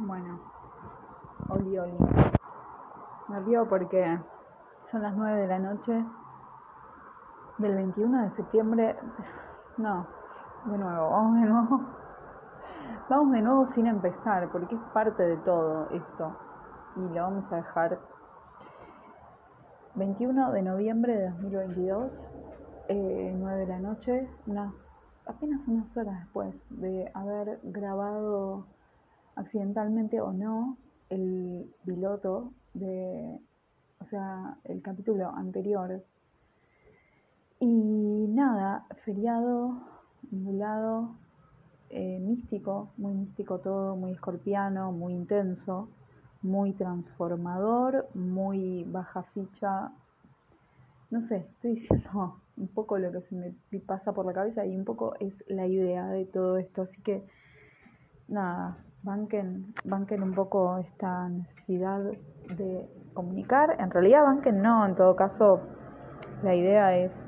Bueno, oli oli. Me río porque son las 9 de la noche del 21 de septiembre. No, de nuevo, vamos de nuevo. Vamos de nuevo sin empezar, porque es parte de todo esto. Y lo vamos a dejar 21 de noviembre de 2022, eh, 9 de la noche, unas, apenas unas horas después de haber grabado accidentalmente o no el piloto de, o sea, el capítulo anterior. Y nada, feriado, nublado, eh, místico, muy místico todo, muy escorpiano, muy intenso, muy transformador, muy baja ficha. No sé, estoy diciendo un poco lo que se me pasa por la cabeza y un poco es la idea de todo esto. Así que nada, banquen, un poco esta necesidad de comunicar. En realidad banquen no, en todo caso la idea es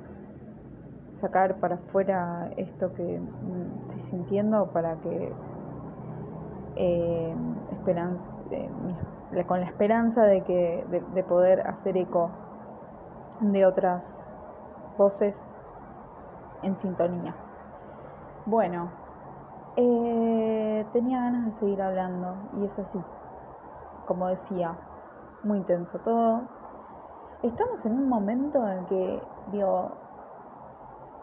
sacar para afuera esto que estoy sintiendo para que eh, eh, con la esperanza de que de poder hacer eco de otras voces en sintonía. Bueno, eh, tenía ganas de seguir hablando y es así, como decía, muy intenso todo. Estamos en un momento en que, digo,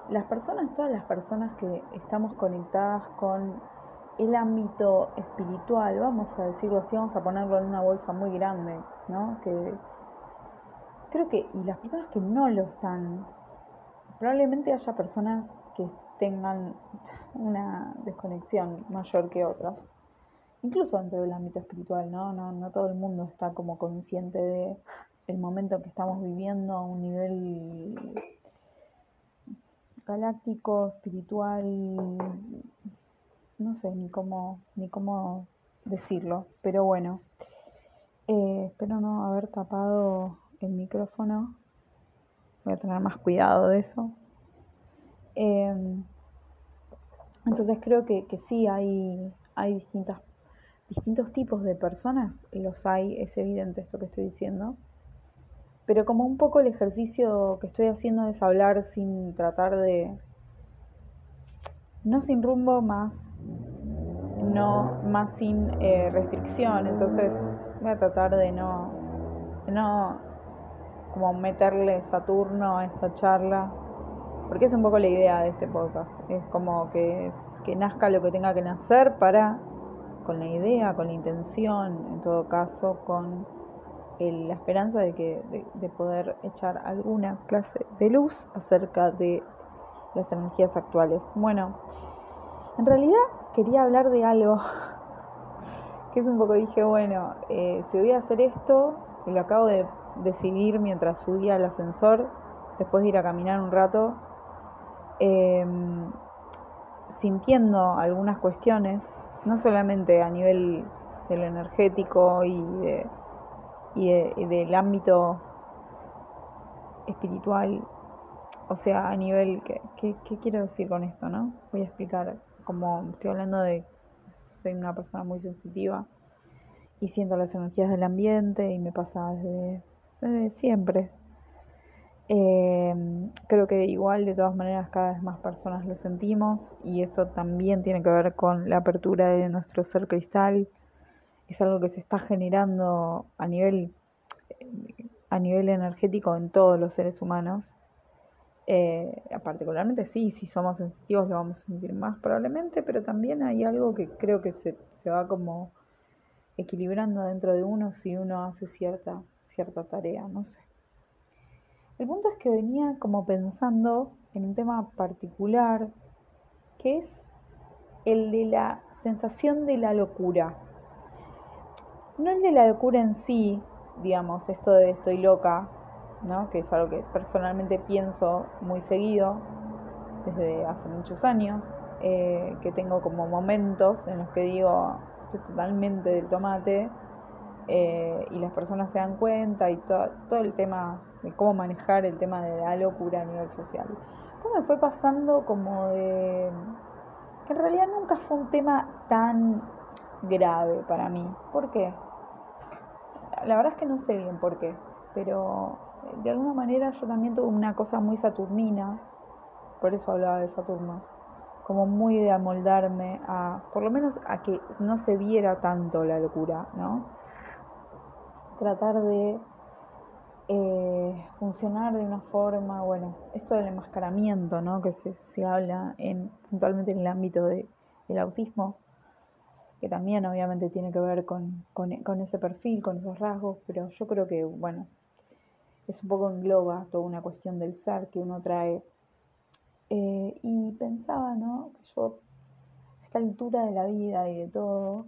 las personas, todas las personas que estamos conectadas con el ámbito espiritual, vamos a decirlo así, vamos a ponerlo en una bolsa muy grande, ¿no? Que creo que, y las personas que no lo están, probablemente haya personas que tengan una desconexión mayor que otras, incluso dentro del ámbito espiritual, ¿no? No, no todo el mundo está como consciente de el momento que estamos viviendo a un nivel galáctico, espiritual, no sé ni cómo, ni cómo decirlo, pero bueno, eh, espero no haber tapado el micrófono, voy a tener más cuidado de eso. Em, entonces creo que, que sí hay, hay distintas, distintos tipos de personas, los hay, es evidente esto que estoy diciendo. Pero como un poco el ejercicio que estoy haciendo es hablar sin tratar de, no sin rumbo, más, no, más sin eh, restricción. Entonces voy a tratar de no, de no como meterle Saturno a esta charla porque es un poco la idea de este podcast, es como que, que nazca lo que tenga que nacer para, con la idea, con la intención, en todo caso, con la esperanza de, que, de, poder echar alguna clase de luz acerca de las energías actuales. Bueno, en realidad quería hablar de algo que es un poco, dije, bueno, eh, si voy a hacer esto, y lo acabo de decidir mientras subía al ascensor, después de ir a caminar un rato, Em, sintiendo algunas cuestiones, no solamente a nivel de lo energético y, del ámbito espiritual, o sea, a nivel, ¿qué, ¿qué, quiero decir con esto? no Voy a explicar, como estoy hablando de, soy una persona muy sensitiva y siento las energías del ambiente y me pasa desde siempre, Em, creo que igual de todas maneras cada vez más personas lo sentimos y esto también tiene que ver con la apertura de nuestro ser cristal. Es algo que se está generando a nivel, a nivel energético en todos los seres humanos. Eh, particularmente sí, si somos sensitivos lo vamos a sentir más probablemente, pero también hay algo que creo que se, se va como equilibrando dentro de uno si uno hace cierta, cierta tarea, no sé. El punto es que venía como pensando en un tema particular, que es el de la sensación de la locura. No el de la locura en sí, digamos, esto de estoy loca, ¿no? que es algo que personalmente pienso muy seguido desde hace muchos años, eh, que tengo como momentos en los que digo estoy totalmente del tomate eh, y las personas se dan cuenta y todo el tema de cómo manejar el tema de la locura a nivel social. Pues me fue pasando como de que en realidad nunca fue un tema tan grave para mí. ¿Por qué? La verdad es que no sé bien por qué, pero de alguna manera yo también tuve una cosa muy saturnina, por eso hablaba de Saturno, como muy de amoldarme a, por lo menos a que no se viera tanto la locura, ¿no? Tratar de eh, funcionar de una forma, bueno, esto del enmascaramiento, ¿no? Que se, se habla en, puntualmente en el ámbito de, del autismo, que también obviamente tiene que ver con, con, con ese perfil, con esos rasgos, pero yo creo que, bueno, es un poco engloba toda una cuestión del ser que uno trae. Eh, y pensaba, ¿no? Que yo, a esta altura de la vida y de todo,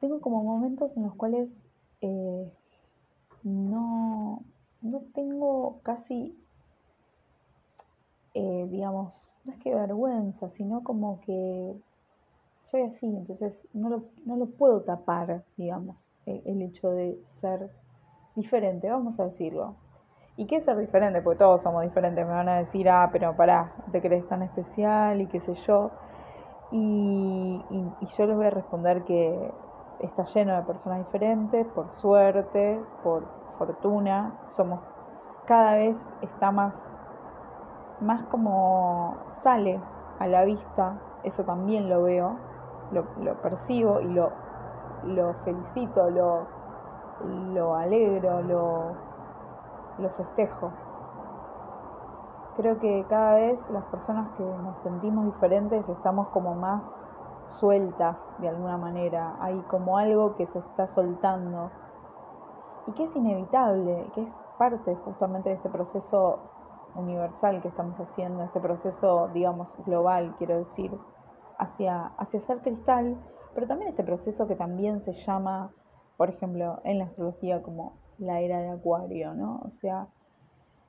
tengo como momentos en los cuales eh, no, no tengo casi, eh, digamos, no es que vergüenza, sino como que soy así, entonces no lo, no lo puedo tapar, digamos, el hecho de ser diferente, vamos a decirlo. ¿Y qué es ser diferente? Porque todos somos diferentes. Me van a decir, ah, pero pará, te crees tan especial y qué sé yo. Y, y, yo les voy a responder que está lleno de personas diferentes, por suerte, por fortuna. Somos, cada vez está más, más como sale a la vista. Eso también lo veo, lo, percibo y lo, lo felicito, lo, lo alegro, lo, lo festejo. Creo que cada vez las personas que nos sentimos diferentes estamos como más sueltas de alguna manera. Hay como algo que se está soltando y que es inevitable, que es parte justamente de este proceso universal que estamos haciendo, este proceso, digamos, global, quiero decir, hacia, hacia ser cristal, pero también este proceso que también se llama por ejemplo, en la astrología como la era de Acuario, ¿no? O sea,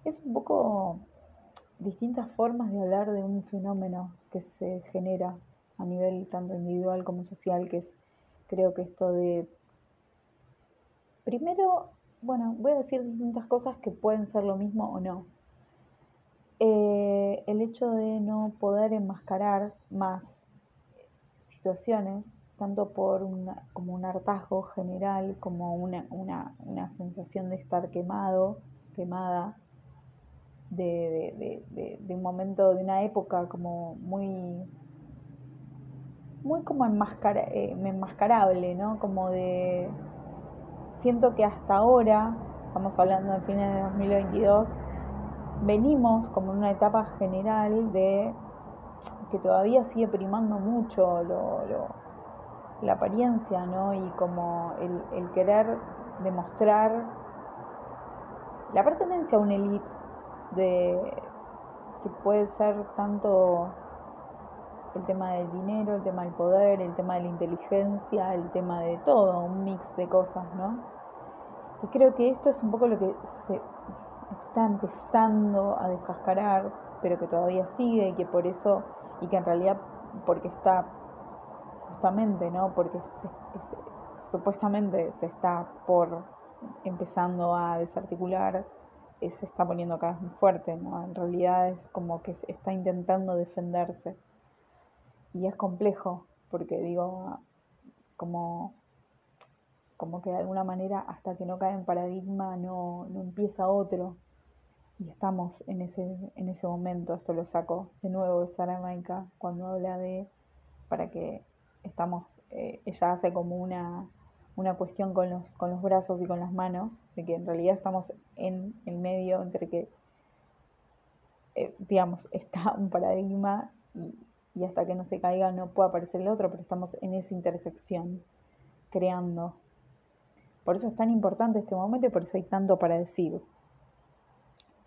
es un poco distintas formas de hablar de un fenómeno que se genera a nivel tanto individual como social, que es creo que esto de, primero, bueno, voy a decir distintas cosas que pueden ser lo mismo o no. Eh, el hecho de no poder enmascarar más situaciones tanto por una, como un hartazgo general, como una, una, una sensación de estar quemado, quemada, de, de, de, un momento, de una época como muy, muy como enmascara, eh, enmascarable, ¿no? Como de, siento que hasta ahora, estamos hablando del fines de 2022, venimos como en una etapa general de que todavía sigue primando mucho lo, lo la apariencia, ¿no? Y como el, querer demostrar la pertenencia a una elite de que puede ser tanto el tema del dinero, el tema del poder, el tema de la inteligencia, el tema de todo, un mix de cosas, ¿no? Y creo que esto es un poco lo que se está empezando a descascarar, pero que todavía sigue y que por eso, y que en realidad porque está justamente, ¿no? Porque supuestamente se está por empezando a desarticular, eh, se está poniendo cada vez más fuerte, ¿no? En realidad es como que está intentando defenderse. Y es complejo, porque digo, como, como que de alguna manera hasta que no cae en paradigma no, no empieza otro. Y estamos en ese, en ese momento, esto lo saco de nuevo de Saramaica cuando habla de para que estamos, eh, ella hace como una, una cuestión con los, con los brazos y con las manos, de que en realidad estamos en el medio entre que, eh, digamos, está un paradigma y, y hasta que no se caiga no puede aparecer el otro, pero estamos en esa intersección, creando. Por eso es tan importante este momento y por eso hay tanto para decir.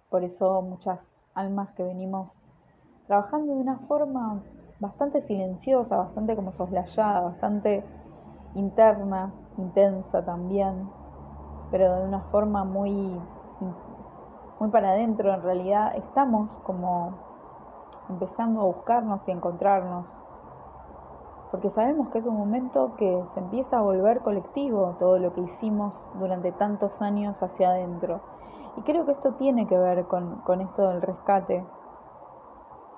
Por eso muchas almas que venimos trabajando de una forma bastante silenciosa, bastante como soslayada, bastante interna, intensa también, pero de una forma muy, muy para adentro. En realidad estamos como empezando a buscarnos y encontrarnos, porque sabemos que es un momento que se empieza a volver colectivo todo lo que hicimos durante tantos años hacia adentro. Y creo que esto tiene que ver con, con esto del rescate,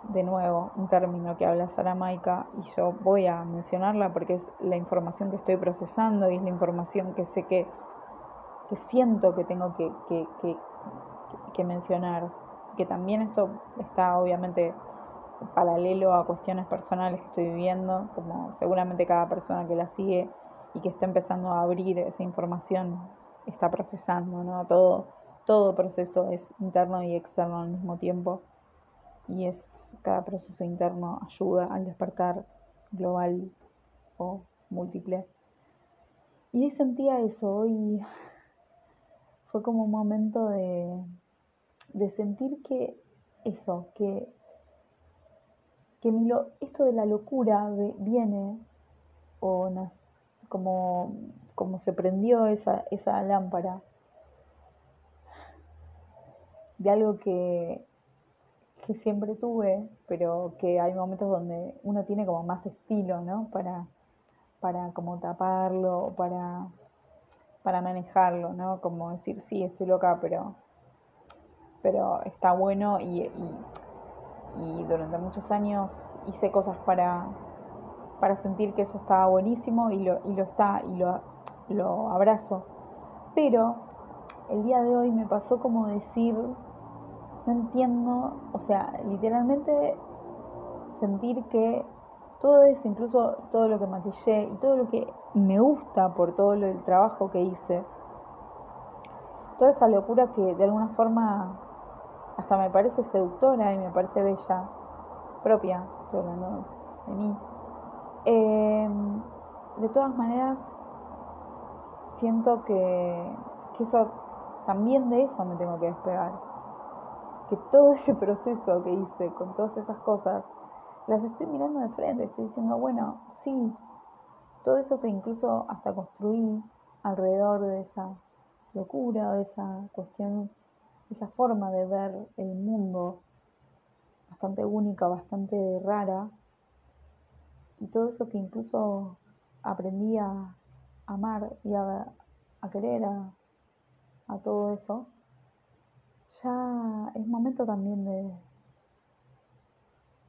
de nuevo un término que habla Saramaica y yo voy a mencionarla porque es la información que estoy procesando y es la información que sé que, que siento que tengo que, que, que mencionar. Que también esto está obviamente paralelo a cuestiones personales que estoy viviendo, como seguramente cada persona que la sigue y que está empezando a abrir esa información está procesando, ¿no? Todo, todo proceso es interno y externo al mismo tiempo y es cada proceso interno ayuda al despertar global o múltiple. Y hoy sentía eso, hoy fue como un momento de, de sentir que eso, que, que mi lo, esto de la locura viene o como, como se prendió esa, esa lámpara de algo que, que siempre tuve, pero que hay momentos donde uno tiene como más estilo, ¿no? Para, para como taparlo, para, para manejarlo, ¿no? Como decir, sí, estoy loca, pero, pero está bueno y, durante muchos años hice cosas para, para sentir que eso estaba buenísimo y lo, y lo está y lo, lo abrazo. Pero el día de hoy me pasó como decir, no entiendo, o sea, literalmente sentir que todo eso, incluso todo lo que maquillé y todo lo que me gusta por todo el trabajo que hice, toda esa locura que de alguna forma hasta me parece seductora y me parece bella, propia, estoy hablando de mí. Em, de todas maneras, siento que, que eso, también de eso me tengo que despegar que todo ese proceso que hice con todas esas cosas, las estoy mirando de frente, estoy diciendo, bueno, sí, todo eso que incluso hasta construí alrededor de esa locura, de esa cuestión, esa forma de ver el mundo bastante única, bastante rara, y todo eso que incluso aprendí a amar y a, querer a todo eso, ya es momento también de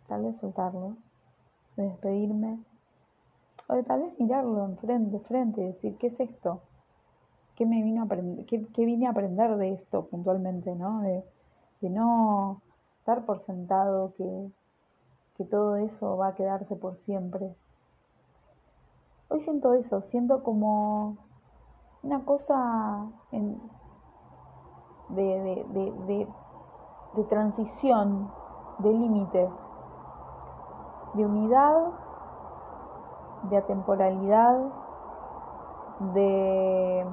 tal vez soltarlo, de despedirme, o de tal vez mirarlo en frente, de frente y decir, ¿qué es esto? ¿Qué me vino a aprender? ¿Qué, vine a aprender de esto puntualmente, no? De, no dar por sentado que, que todo eso va a quedarse por siempre. Hoy siento eso, siento como una cosa en, de, de, de, de transición, de límite, de unidad, de atemporalidad, de,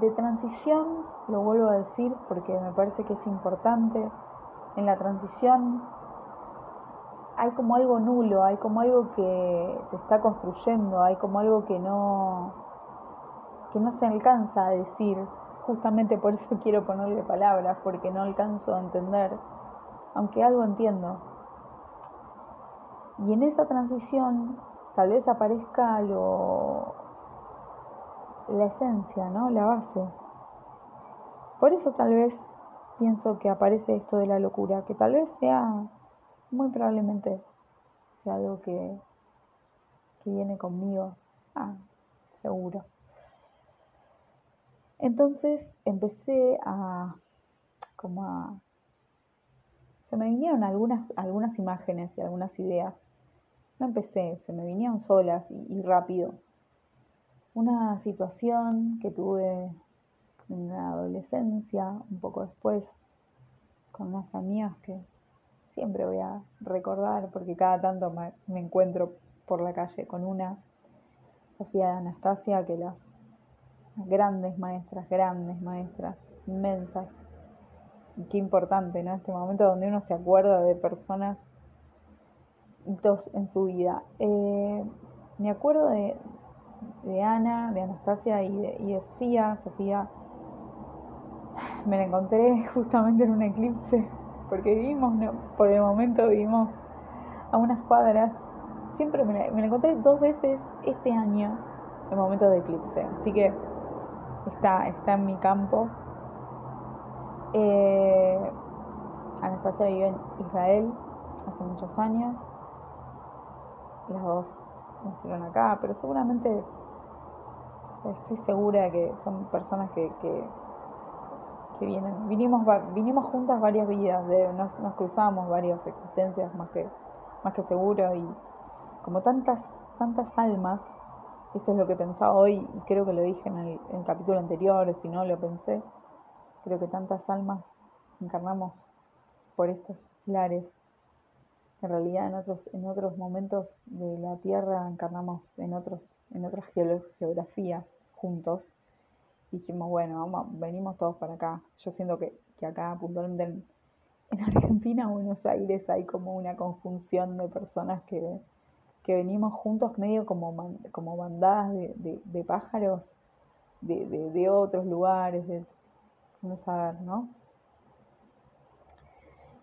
de transición, lo vuelvo a decir porque me parece que es importante, en la transición hay como algo nulo, hay como algo que se está construyendo, hay como algo que no, que no se alcanza a decir. Justamente por eso quiero ponerle palabras, porque no alcanzo a entender, aunque algo entiendo. Y en esa transición tal vez aparezca lo, la esencia, ¿no? La base. Por eso tal vez pienso que aparece esto de la locura, que tal vez sea, muy probablemente, sea algo que, que viene conmigo. Ah, seguro. Entonces empecé a, como a, se me vinieron algunas, algunas imágenes y algunas ideas. No empecé, se me vinieron solas y, rápido. Una situación que tuve en la adolescencia, un poco después, con unas amigas que siempre voy a recordar porque cada tanto me, encuentro por la calle con una, Sofía de Anastasia, que las grandes maestras, grandes maestras, inmensas. Qué importante, ¿no? Este momento donde uno se acuerda de personas dos en su vida. Eh, me acuerdo de, de, Ana, de Anastasia y de, y de Sofía. Sofía me la encontré justamente en un eclipse, porque vivimos, por el momento vivimos a unas cuadras. Siempre me la, me la encontré dos veces este año en momentos de eclipse. Así que está, está en mi campo. Eh, Anastasia vive en Israel hace muchos años. Las dos nacieron acá, pero seguramente estoy segura que son personas que, que, vienen. Vinimos, vinimos juntas varias vidas, de, nos, nos cruzamos varias existencias más que, más que seguro y como tantas, tantas almas, esto es lo que pensaba hoy y creo que lo dije en el, en el capítulo anterior, si no lo pensé, creo que tantas almas encarnamos por estos lares. En realidad en otros, en otros momentos de la Tierra encarnamos en otros, en otras geografías juntos. dijimos, bueno, vamos, venimos todos para acá. Yo siento que, que acá puntualmente en, Argentina, Buenos Aires, hay como una conjunción de personas que, que venimos juntos medio como, como bandadas de, de, pájaros de, de, otros lugares, de, no saber, ¿no?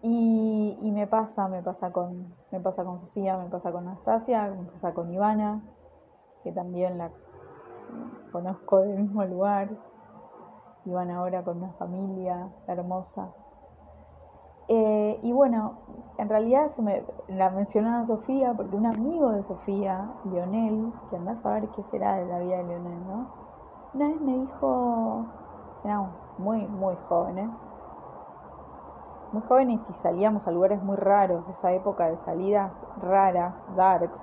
Y, me pasa, me pasa con, me pasa con Sofía, me pasa con Anastasia, me pasa con Ivana, que también la conozco del mismo lugar. Ivana ahora con una familia hermosa. Eh, y bueno, en realidad se me, la a Sofía porque un amigo de Sofía, Leonel, que anda a saber qué será de la vida de Leonel, ¿no? Una vez me dijo, éramos muy, muy jóvenes, muy jóvenes y salíamos a lugares muy raros, esa época de salidas raras, darks,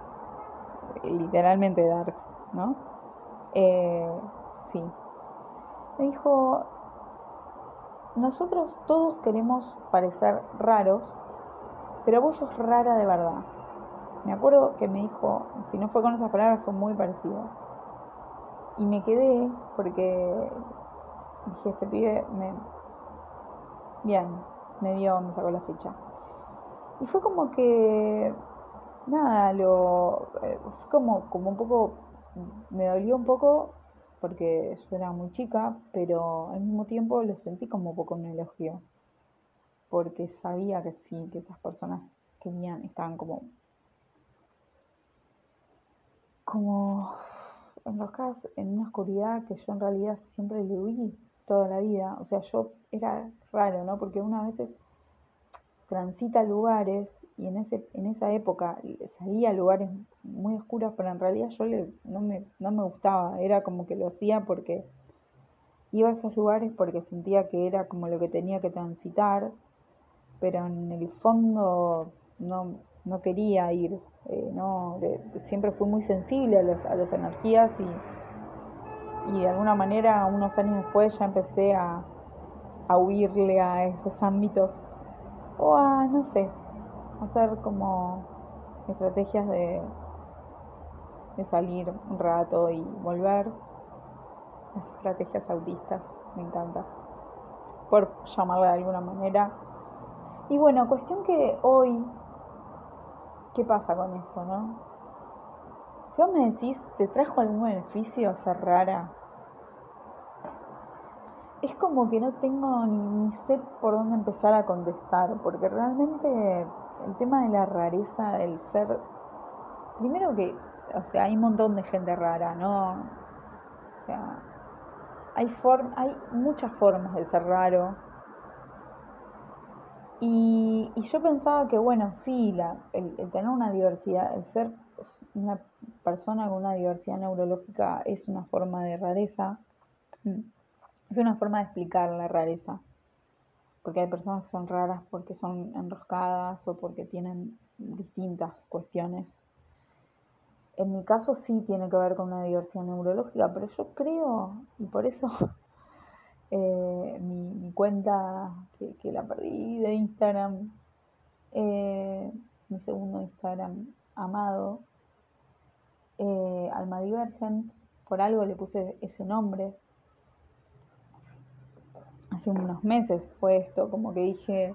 literalmente darks, ¿no? Eh, sí. Me dijo, nosotros todos queremos parecer raros, pero vos sos rara de verdad. Me acuerdo que me dijo, si no fue con esas palabras, fue muy parecido. Y me quedé porque dije, este pibe me... Bien, me vio, me sacó la ficha. Y fue como que, nada, lo, eh, fue como, como un poco, me dolió un poco porque yo era muy chica, pero al mismo tiempo lo sentí como un poco un elogio, porque sabía que sí, que esas personas que venían estaban como, como enroscadas en una oscuridad que yo en realidad siempre le huí toda la vida. O sea, yo era raro, ¿no? Porque una veces transita lugares y en, ese, en esa época salía a lugares muy oscuros, pero en realidad yo le, no, me, no me gustaba, era como que lo hacía porque iba a esos lugares porque sentía que era como lo que tenía que transitar, pero en el fondo no, no quería ir, eh, no, siempre fui muy sensible a, los, a las energías y y de alguna manera unos años después ya empecé a, huirle a esos ámbitos o a, no sé, hacer como estrategias de, de salir un rato y volver. Las estrategias autistas, me encanta, por llamarla de alguna manera. Y bueno, cuestión que hoy, ¿qué pasa con eso, no? Si vos me decís, ¿te trajo algún beneficio ser rara? Es como que no tengo ni, sé por dónde empezar a contestar, porque realmente el tema de la rareza del ser, primero que, o sea, hay un montón de gente rara, ¿no? O sea, hay, hay muchas formas de ser raro. Y, yo pensaba que, bueno, sí, la, el tener una diversidad, el ser una persona con una diversidad neurológica es una forma de rareza. Es una forma de explicar la rareza. Porque hay personas que son raras porque son enroscadas o porque tienen distintas cuestiones. En mi caso sí tiene que ver con una diversidad neurológica, pero yo creo, y por eso eh, mi, cuenta que, la perdí de Instagram, eh, mi segundo Instagram amado, eh, Alma Divergent, por algo le puse ese nombre. Hace unos meses fue esto, como que dije,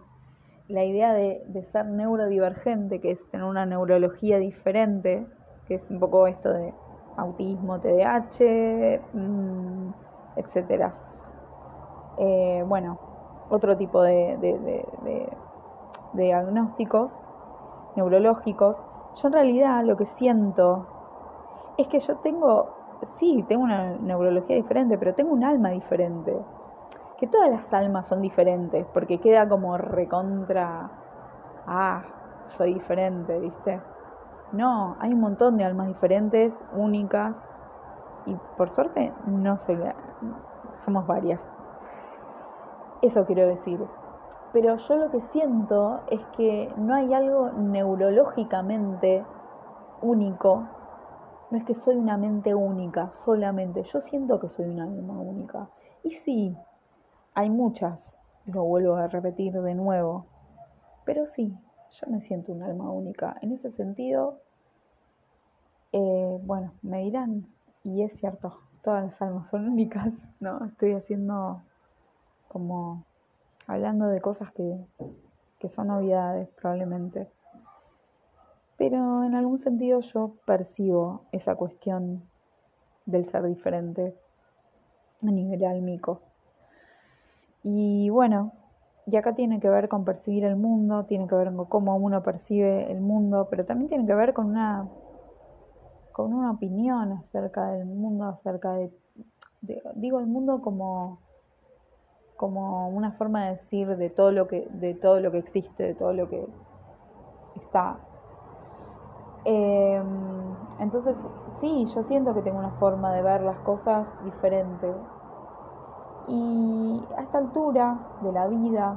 la idea de, ser neurodivergente, que es tener una neurología diferente, que es un poco esto de autismo, TDAH, mm, etcétera. Eh, bueno, otro tipo de, diagnósticos neurológicos. Yo en realidad lo que siento es que yo tengo, sí, tengo una neurología diferente, pero tengo un alma diferente. que todas las almas son diferentes, porque queda como recontra, ah, soy diferente, ¿viste? No, hay un montón de almas diferentes, únicas, y por suerte no soy, somos varias. Eso quiero decir. Pero yo lo que siento es que no hay algo neurológicamente único. No es que soy una mente única solamente. Yo siento que soy una alma única. Y sí, hay muchas, lo vuelvo a repetir de nuevo. Pero sí, yo me siento un alma única. En ese sentido, eh, bueno, me dirán, y es cierto, todas las almas son únicas, ¿no? Estoy haciendo como hablando de cosas que, que son novedades probablemente. Pero en algún sentido yo percibo esa cuestión del ser diferente a nivel álmico. Y bueno, y acá tiene que ver con percibir el mundo, tiene que ver con cómo uno percibe el mundo, pero también tiene que ver con una, con una opinión acerca del mundo, acerca de, digo el mundo como, como una forma de decir de todo lo que, de todo lo que existe, de todo lo que está. Em, entonces, sí, yo siento que tengo una forma de ver las cosas diferente. Y a esta altura de la vida,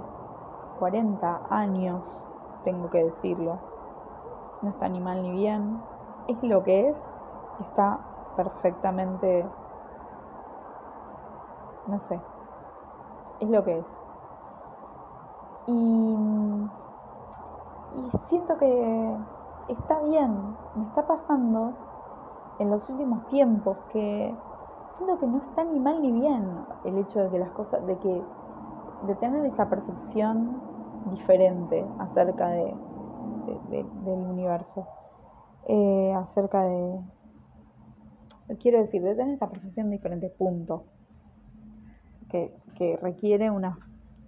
40 años, tengo que decirlo, no está ni mal ni bien, es lo que es, está perfectamente, no sé, es lo que es. Y, y siento que está bien, me está pasando en los últimos tiempos que siento que no está ni mal ni bien el hecho de que las cosas, de que, de tener esta percepción diferente acerca de, del universo, eh, acerca de, quiero decir, de tener esta percepción diferente, punto, que, que requiere una,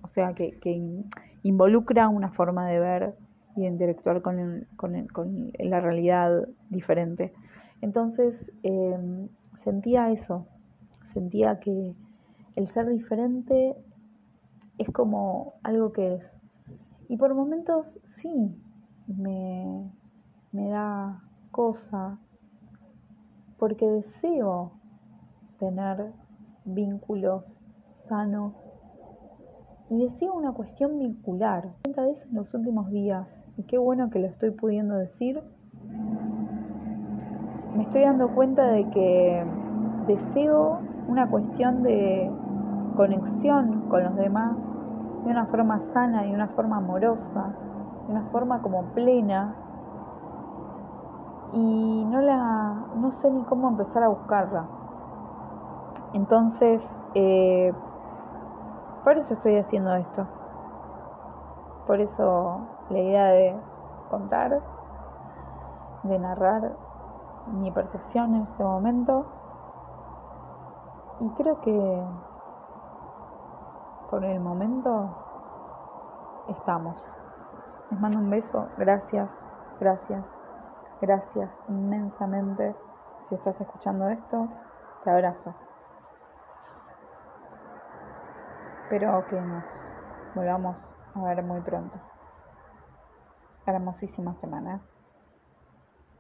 o sea, que, que, involucra una forma de ver y de interactuar con, con, con la realidad diferente. Entonces, eh, sentía eso, sentía que el ser diferente es como algo que es. Y por momentos sí, me, me da cosa, porque deseo tener vínculos sanos y deseo una cuestión vincular. Cuenta de eso en los últimos días y qué bueno que lo estoy pudiendo decir. Me estoy dando cuenta de que deseo una cuestión de conexión con los demás de una forma sana, de una forma amorosa, de una forma como plena. Y no la no sé ni cómo empezar a buscarla. Entonces, eh, por eso estoy haciendo esto. Por eso la idea de contar, de narrar mi percepción en este momento y creo que por el momento estamos. Les mando un beso. Gracias, gracias, gracias inmensamente. Si estás escuchando esto, te abrazo. Espero que nos volvamos a ver muy pronto. Hermosísima semana.